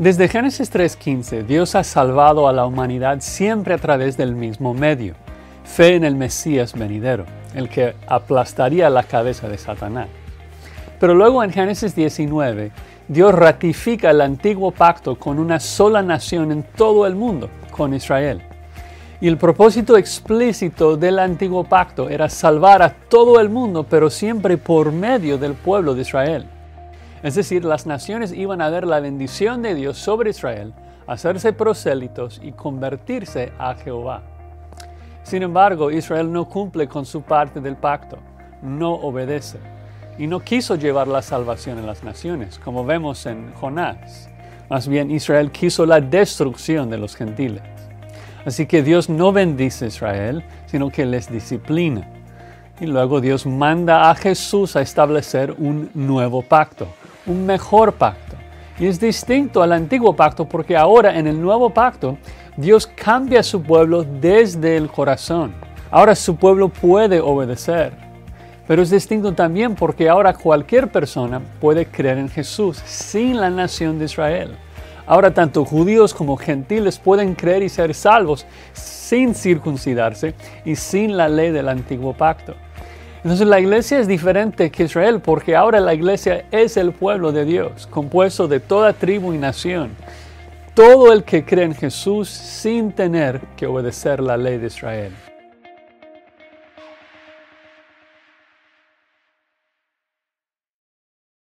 Desde Génesis 3.15, Dios ha salvado a la humanidad siempre a través del mismo medio, fe en el Mesías venidero, el que aplastaría la cabeza de Satanás. Pero luego en Génesis 19, Dios ratifica el antiguo pacto con una sola nación en todo el mundo, con Israel. Y el propósito explícito del antiguo pacto era salvar a todo el mundo, pero siempre por medio del pueblo de Israel. Es decir, las naciones iban a ver la bendición de Dios sobre Israel, hacerse prosélitos y convertirse a Jehová. Sin embargo, Israel no cumple con su parte del pacto, no obedece, y no quiso llevar la salvación a las naciones, como vemos en Jonás. Más bien, Israel quiso la destrucción de los gentiles. Así que Dios no bendice a Israel, sino que les disciplina. Y luego Dios manda a Jesús a establecer un nuevo pacto, un mejor pacto. Y es distinto al antiguo pacto porque ahora en el nuevo pacto Dios cambia a su pueblo desde el corazón. Ahora su pueblo puede obedecer. Pero es distinto también porque ahora cualquier persona puede creer en Jesús sin la nación de Israel. Ahora tanto judíos como gentiles pueden creer y ser salvos sin circuncidarse y sin la ley del antiguo pacto. Entonces la iglesia es diferente que Israel porque ahora la iglesia es el pueblo de Dios, compuesto de toda tribu y nación. Todo el que cree en Jesús sin tener que obedecer la ley de Israel.